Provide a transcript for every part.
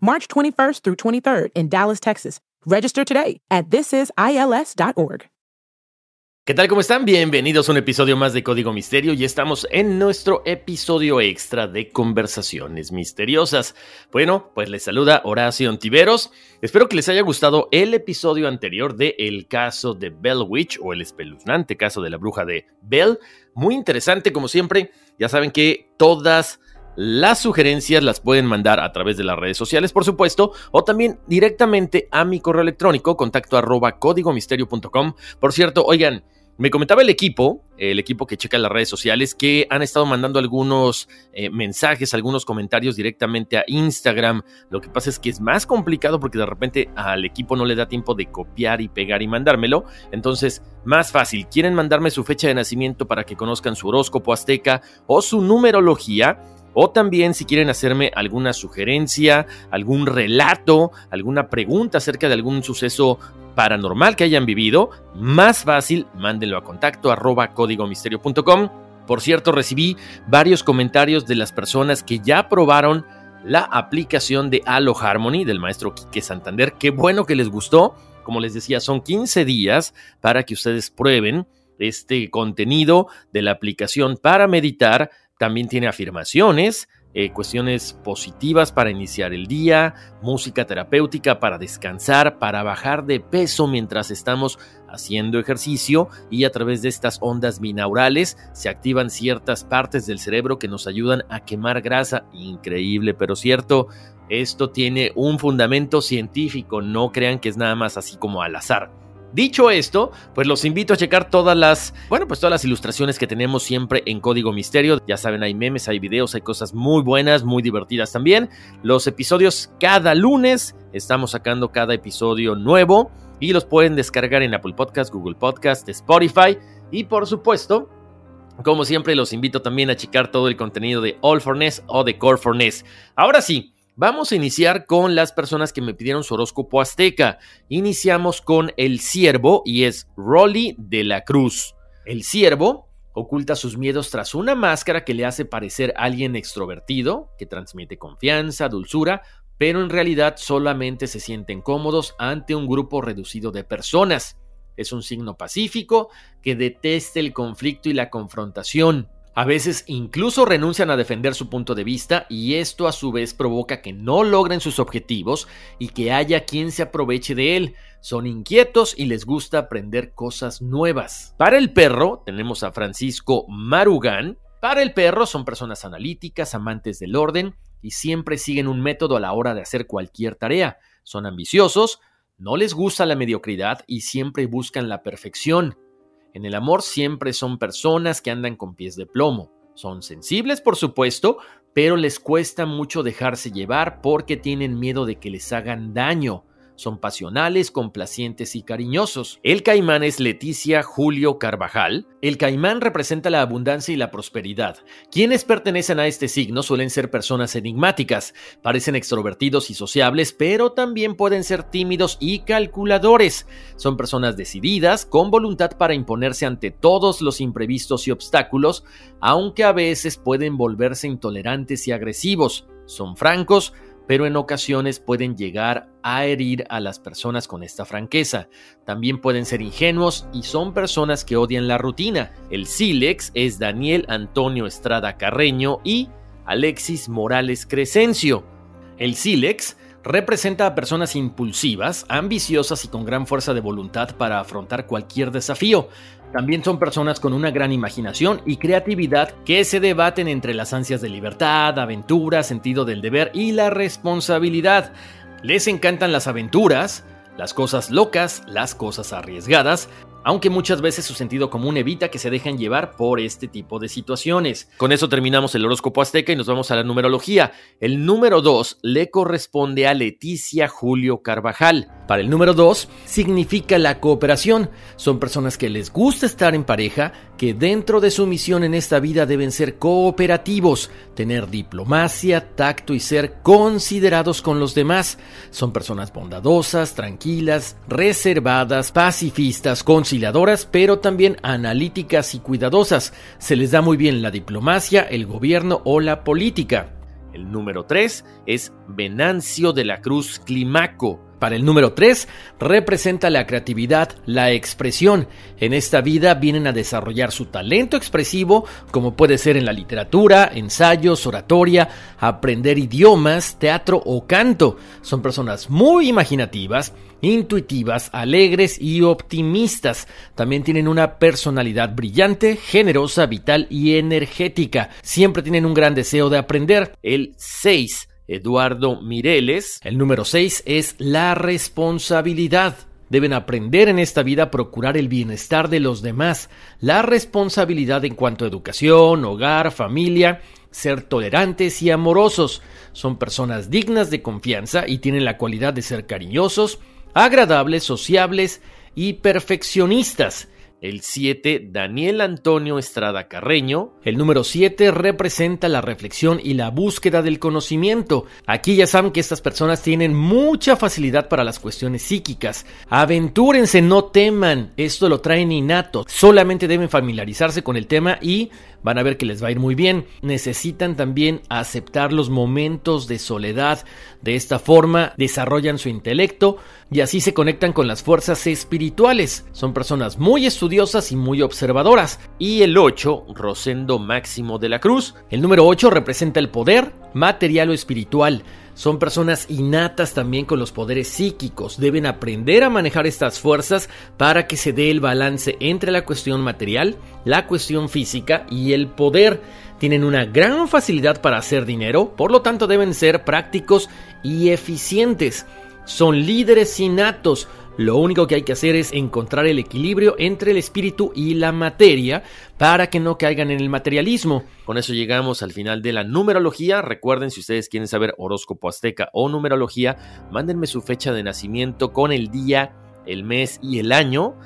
March 21st through 23rd in Dallas, Texas. Register today at thisisils.org. ¿Qué tal? ¿Cómo están? Bienvenidos a un episodio más de Código Misterio y estamos en nuestro episodio extra de Conversaciones Misteriosas. Bueno, pues les saluda Horacio Antiveros. Espero que les haya gustado el episodio anterior de El caso de Bell Witch o el espeluznante caso de la bruja de Bell. Muy interesante como siempre. Ya saben que todas las sugerencias las pueden mandar a través de las redes sociales, por supuesto, o también directamente a mi correo electrónico, contacto arroba códigomisterio.com. Por cierto, oigan, me comentaba el equipo, el equipo que checa las redes sociales, que han estado mandando algunos eh, mensajes, algunos comentarios directamente a Instagram. Lo que pasa es que es más complicado porque de repente al equipo no le da tiempo de copiar y pegar y mandármelo. Entonces, más fácil. ¿Quieren mandarme su fecha de nacimiento para que conozcan su horóscopo azteca o su numerología? O también si quieren hacerme alguna sugerencia, algún relato, alguna pregunta acerca de algún suceso paranormal que hayan vivido, más fácil, mándenlo a contacto arroba códigomisterio.com. Por cierto, recibí varios comentarios de las personas que ya probaron la aplicación de Halo Harmony del maestro Quique Santander. Qué bueno que les gustó. Como les decía, son 15 días para que ustedes prueben este contenido de la aplicación para meditar también tiene afirmaciones, eh, cuestiones positivas para iniciar el día, música terapéutica para descansar, para bajar de peso mientras estamos haciendo ejercicio y a través de estas ondas binaurales se activan ciertas partes del cerebro que nos ayudan a quemar grasa. Increíble, pero cierto. Esto tiene un fundamento científico, no crean que es nada más así como al azar. Dicho esto, pues los invito a checar todas las, bueno, pues todas las ilustraciones que tenemos siempre en Código Misterio. Ya saben, hay memes, hay videos, hay cosas muy buenas, muy divertidas también. Los episodios cada lunes, estamos sacando cada episodio nuevo y los pueden descargar en Apple Podcast, Google Podcast, Spotify y por supuesto, como siempre los invito también a checar todo el contenido de All for Ness o de Core for Ness. Ahora sí, Vamos a iniciar con las personas que me pidieron su horóscopo azteca. Iniciamos con el ciervo y es Rolly de la Cruz. El ciervo oculta sus miedos tras una máscara que le hace parecer alguien extrovertido, que transmite confianza, dulzura, pero en realidad solamente se sienten cómodos ante un grupo reducido de personas. Es un signo pacífico que detesta el conflicto y la confrontación. A veces incluso renuncian a defender su punto de vista y esto a su vez provoca que no logren sus objetivos y que haya quien se aproveche de él. Son inquietos y les gusta aprender cosas nuevas. Para el perro tenemos a Francisco Marugán. Para el perro son personas analíticas, amantes del orden y siempre siguen un método a la hora de hacer cualquier tarea. Son ambiciosos, no les gusta la mediocridad y siempre buscan la perfección. En el amor siempre son personas que andan con pies de plomo. Son sensibles, por supuesto, pero les cuesta mucho dejarse llevar porque tienen miedo de que les hagan daño. Son pasionales, complacientes y cariñosos. El caimán es Leticia Julio Carvajal. El caimán representa la abundancia y la prosperidad. Quienes pertenecen a este signo suelen ser personas enigmáticas, parecen extrovertidos y sociables, pero también pueden ser tímidos y calculadores. Son personas decididas, con voluntad para imponerse ante todos los imprevistos y obstáculos, aunque a veces pueden volverse intolerantes y agresivos. Son francos, pero en ocasiones pueden llegar a herir a las personas con esta franqueza. También pueden ser ingenuos y son personas que odian la rutina. El sílex es Daniel Antonio Estrada Carreño y Alexis Morales Crescencio. El sílex representa a personas impulsivas, ambiciosas y con gran fuerza de voluntad para afrontar cualquier desafío. También son personas con una gran imaginación y creatividad que se debaten entre las ansias de libertad, aventura, sentido del deber y la responsabilidad. Les encantan las aventuras, las cosas locas, las cosas arriesgadas, aunque muchas veces su sentido común evita que se dejen llevar por este tipo de situaciones. Con eso terminamos el horóscopo azteca y nos vamos a la numerología. El número 2 le corresponde a Leticia Julio Carvajal. Para el número 2 significa la cooperación. Son personas que les gusta estar en pareja, que dentro de su misión en esta vida deben ser cooperativos, tener diplomacia, tacto y ser considerados con los demás. Son personas bondadosas, tranquilas, reservadas, pacifistas, pero también analíticas y cuidadosas. Se les da muy bien la diplomacia, el gobierno o la política. El número 3 es Venancio de la Cruz Climaco. Para el número 3, representa la creatividad, la expresión. En esta vida vienen a desarrollar su talento expresivo, como puede ser en la literatura, ensayos, oratoria, aprender idiomas, teatro o canto. Son personas muy imaginativas, intuitivas, alegres y optimistas. También tienen una personalidad brillante, generosa, vital y energética. Siempre tienen un gran deseo de aprender. El 6 Eduardo Mireles. El número 6 es la responsabilidad. Deben aprender en esta vida a procurar el bienestar de los demás, la responsabilidad en cuanto a educación, hogar, familia, ser tolerantes y amorosos. Son personas dignas de confianza y tienen la cualidad de ser cariñosos, agradables, sociables y perfeccionistas. El 7, Daniel Antonio Estrada Carreño. El número 7 representa la reflexión y la búsqueda del conocimiento. Aquí ya saben que estas personas tienen mucha facilidad para las cuestiones psíquicas. Aventúrense, no teman. Esto lo traen innato. Solamente deben familiarizarse con el tema y van a ver que les va a ir muy bien. Necesitan también aceptar los momentos de soledad. De esta forma desarrollan su intelecto y así se conectan con las fuerzas espirituales. Son personas muy estudiosas y muy observadoras. Y el 8, Rosendo Máximo de la Cruz. El número 8 representa el poder material o espiritual. Son personas innatas también con los poderes psíquicos. Deben aprender a manejar estas fuerzas para que se dé el balance entre la cuestión material, la cuestión física y el poder. Tienen una gran facilidad para hacer dinero, por lo tanto deben ser prácticos y eficientes. Son líderes innatos, lo único que hay que hacer es encontrar el equilibrio entre el espíritu y la materia para que no caigan en el materialismo. Con eso llegamos al final de la numerología. Recuerden, si ustedes quieren saber horóscopo azteca o numerología, mándenme su fecha de nacimiento con el día, el mes y el año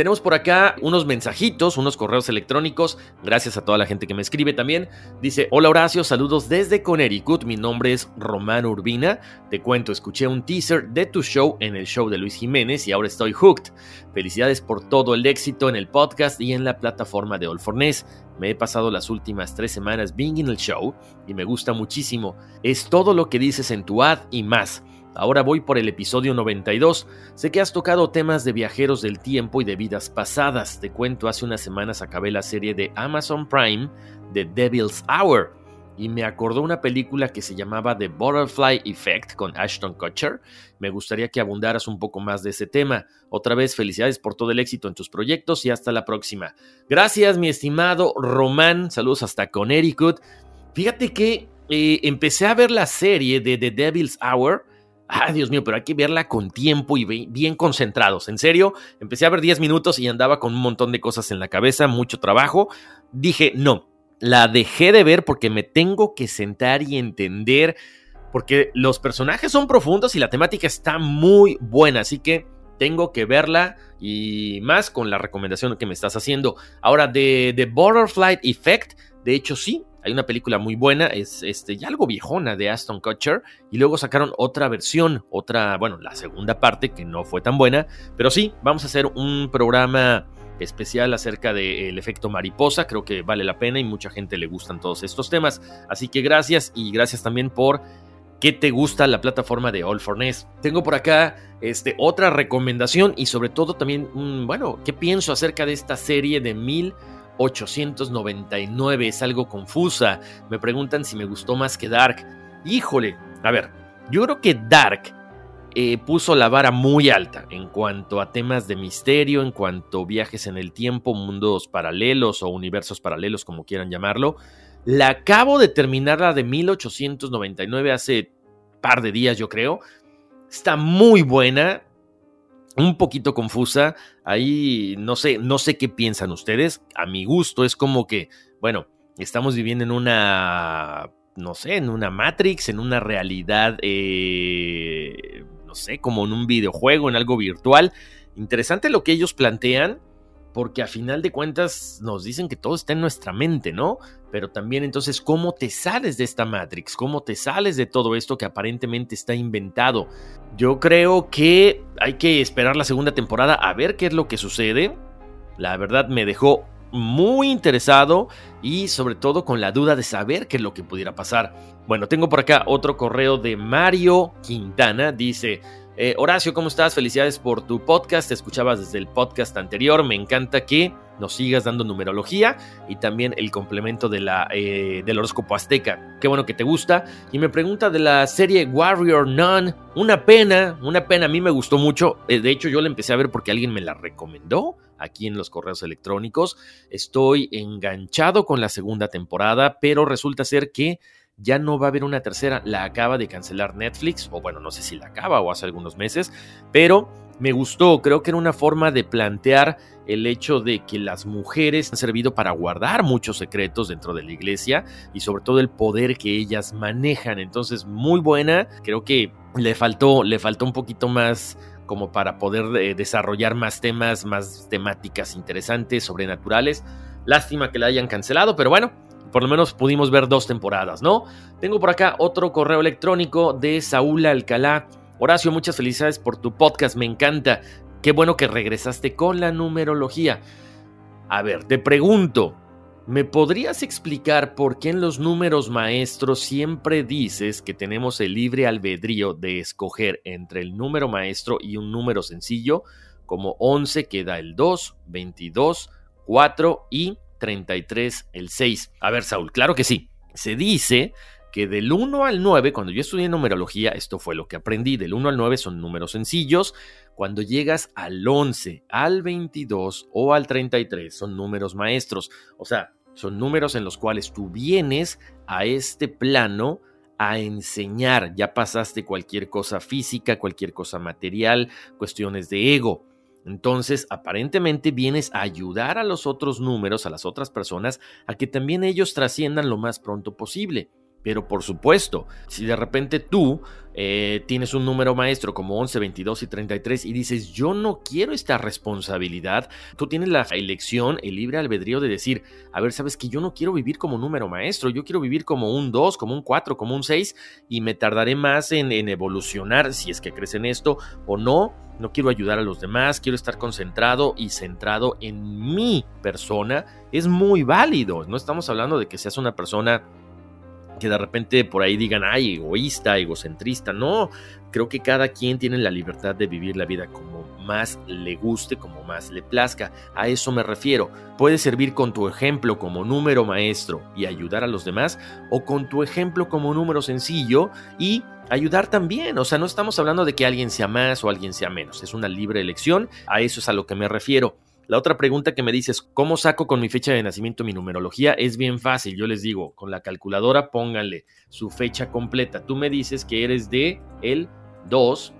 tenemos por acá unos mensajitos, unos correos electrónicos. Gracias a toda la gente que me escribe también. Dice: Hola Horacio, saludos desde Connecticut. Mi nombre es Román Urbina. Te cuento, escuché un teaser de tu show en el show de Luis Jiménez y ahora estoy hooked. Felicidades por todo el éxito en el podcast y en la plataforma de All Me he pasado las últimas tres semanas being en el show y me gusta muchísimo. Es todo lo que dices en tu ad y más. Ahora voy por el episodio 92. Sé que has tocado temas de viajeros del tiempo y de vidas pasadas. Te cuento, hace unas semanas acabé la serie de Amazon Prime, The Devil's Hour, y me acordó una película que se llamaba The Butterfly Effect con Ashton Kutcher. Me gustaría que abundaras un poco más de ese tema. Otra vez, felicidades por todo el éxito en tus proyectos y hasta la próxima. Gracias, mi estimado Román. Saludos hasta Connecticut. Fíjate que eh, empecé a ver la serie de The Devil's Hour Ah, Dios mío, pero hay que verla con tiempo y bien concentrados. En serio, empecé a ver 10 minutos y andaba con un montón de cosas en la cabeza, mucho trabajo. Dije, no, la dejé de ver porque me tengo que sentar y entender, porque los personajes son profundos y la temática está muy buena, así que tengo que verla y más con la recomendación que me estás haciendo. Ahora, de The Butterfly Effect, de hecho sí, hay una película muy buena, es este, ya algo viejona de Aston Kutcher, y luego sacaron otra versión, otra, bueno, la segunda parte que no fue tan buena, pero sí, vamos a hacer un programa especial acerca del efecto mariposa, creo que vale la pena y mucha gente le gustan todos estos temas, así que gracias y gracias también por que te gusta la plataforma de All for Ness. Tengo por acá este, otra recomendación y sobre todo también, bueno, ¿qué pienso acerca de esta serie de mil 899. Es algo confusa. Me preguntan si me gustó más que Dark. Híjole, a ver, Yo creo que Dark eh, puso la vara muy alta en cuanto a temas de misterio, en cuanto a viajes en el tiempo, mundos paralelos o universos paralelos, como quieran llamarlo. La acabo de terminar la de 1899 hace par de días, yo creo. Está muy buena, un poquito confusa. Ahí no sé, no sé qué piensan ustedes. A mi gusto es como que, bueno, estamos viviendo en una, no sé, en una Matrix, en una realidad, eh, no sé, como en un videojuego, en algo virtual. Interesante lo que ellos plantean porque a final de cuentas nos dicen que todo está en nuestra mente, ¿no? Pero también entonces, ¿cómo te sales de esta Matrix? ¿Cómo te sales de todo esto que aparentemente está inventado? Yo creo que hay que esperar la segunda temporada a ver qué es lo que sucede. La verdad me dejó muy interesado y sobre todo con la duda de saber qué es lo que pudiera pasar. Bueno, tengo por acá otro correo de Mario Quintana. Dice, eh, Horacio, ¿cómo estás? Felicidades por tu podcast. Te escuchabas desde el podcast anterior. Me encanta que nos sigas dando numerología y también el complemento de la, eh, del horóscopo azteca. Qué bueno que te gusta. Y me pregunta de la serie Warrior Nun. Una pena, una pena. A mí me gustó mucho. Eh, de hecho, yo la empecé a ver porque alguien me la recomendó aquí en los correos electrónicos. Estoy enganchado con la segunda temporada, pero resulta ser que ya no va a haber una tercera, la acaba de cancelar Netflix, o bueno, no sé si la acaba o hace algunos meses, pero me gustó, creo que era una forma de plantear el hecho de que las mujeres han servido para guardar muchos secretos dentro de la iglesia y sobre todo el poder que ellas manejan. Entonces, muy buena, creo que le faltó, le faltó un poquito más como para poder eh, desarrollar más temas, más temáticas interesantes, sobrenaturales. Lástima que la hayan cancelado, pero bueno, por lo menos pudimos ver dos temporadas, ¿no? Tengo por acá otro correo electrónico de Saúl Alcalá. Horacio, muchas felicidades por tu podcast, me encanta. Qué bueno que regresaste con la numerología. A ver, te pregunto, ¿me podrías explicar por qué en los números maestros siempre dices que tenemos el libre albedrío de escoger entre el número maestro y un número sencillo, como 11 que da el 2, 22, 4 y 33 el 6. A ver, Saúl, claro que sí. Se dice que del 1 al 9, cuando yo estudié numerología, esto fue lo que aprendí, del 1 al 9 son números sencillos, cuando llegas al 11, al 22 o al 33 son números maestros, o sea, son números en los cuales tú vienes a este plano a enseñar, ya pasaste cualquier cosa física, cualquier cosa material, cuestiones de ego. Entonces, aparentemente vienes a ayudar a los otros números, a las otras personas, a que también ellos trasciendan lo más pronto posible. Pero por supuesto, si de repente tú eh, tienes un número maestro como 11, 22 y 33 y dices, yo no quiero esta responsabilidad, tú tienes la elección, el libre albedrío de decir, a ver, sabes que yo no quiero vivir como número maestro, yo quiero vivir como un 2, como un 4, como un 6 y me tardaré más en, en evolucionar si es que crees en esto o no. No quiero ayudar a los demás, quiero estar concentrado y centrado en mi persona. Es muy válido. No estamos hablando de que seas una persona que de repente por ahí digan, ay, egoísta, egocentrista. No, creo que cada quien tiene la libertad de vivir la vida como más le guste, como más le plazca. A eso me refiero. Puedes servir con tu ejemplo como número maestro y ayudar a los demás, o con tu ejemplo como número sencillo y ayudar también. O sea, no estamos hablando de que alguien sea más o alguien sea menos. Es una libre elección. A eso es a lo que me refiero. La otra pregunta que me dices, ¿cómo saco con mi fecha de nacimiento mi numerología? Es bien fácil, yo les digo, con la calculadora pónganle su fecha completa. Tú me dices que eres de el 2,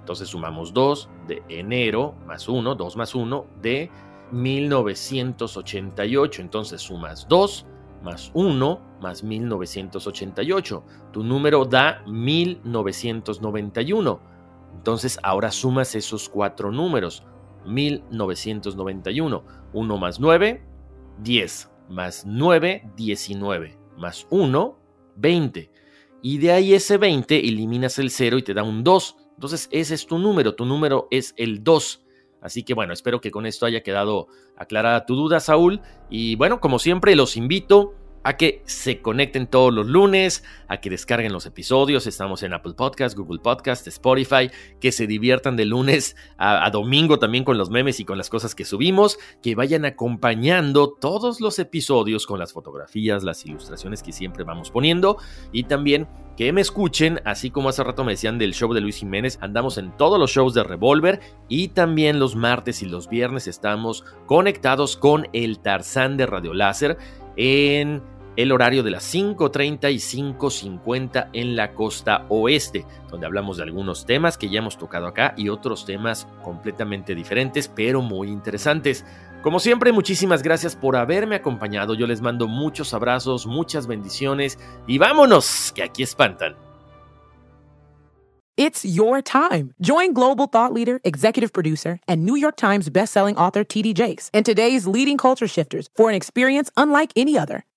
entonces sumamos 2 de enero más 1, 2 más 1 de 1988. Entonces sumas 2 más 1 más 1988. Tu número da 1991. Entonces ahora sumas esos cuatro números. 1991. 1 más 9, 10. Más 9, 19. Más 1, 20. Y de ahí ese 20 eliminas el 0 y te da un 2. Entonces ese es tu número. Tu número es el 2. Así que bueno, espero que con esto haya quedado aclarada tu duda, Saúl. Y bueno, como siempre, los invito a que se conecten todos los lunes, a que descarguen los episodios. Estamos en Apple Podcast, Google Podcast, Spotify, que se diviertan de lunes a, domingo también con los memes y con las cosas que subimos, que vayan acompañando todos los episodios con las fotografías, las ilustraciones que siempre vamos poniendo. Y también que me escuchen, así como hace rato me decían del show de Luis Jiménez, andamos en todos los shows de Revolver. Y también los martes y los viernes estamos conectados con el Tarzán de Radio Láser en el horario de las 5.30 y 5.50 en la costa oeste, donde hablamos de algunos temas que ya hemos tocado acá y otros temas completamente diferentes, pero muy interesantes. Como siempre, muchísimas gracias por haberme acompañado. Yo les mando muchos abrazos, muchas bendiciones y vámonos, que aquí espantan. It's your time. Join global thought leader, executive producer, and New York Times bestselling author TD Jakes and today's leading culture shifters for an experience unlike any other.